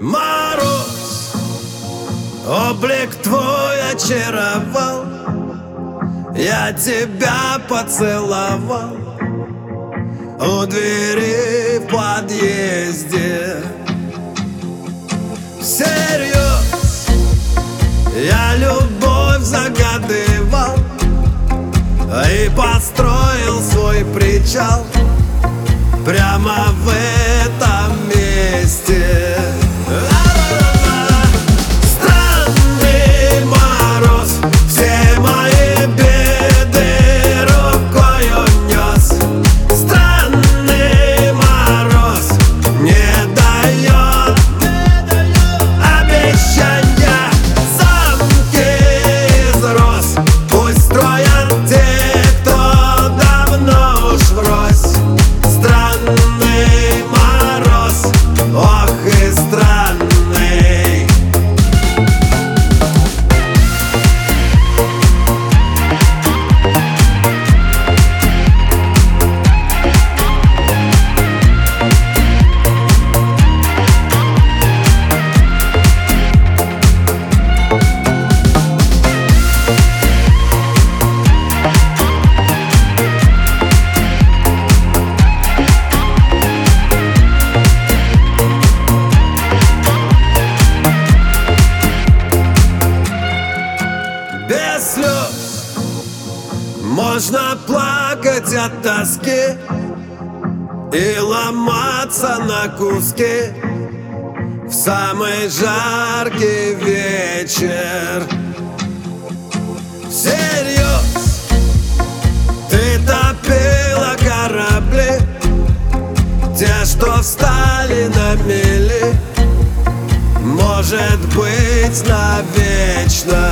Мороз, облик твой очаровал. Я тебя поцеловал У двери в подъезде. Всерьез я любовь загадывал И построил свой причал Прямо в этом месте Можно плакать от тоски И ломаться на куски В самый жаркий вечер. Всерьез Ты топила корабли Те, что встали на мели может быть навечно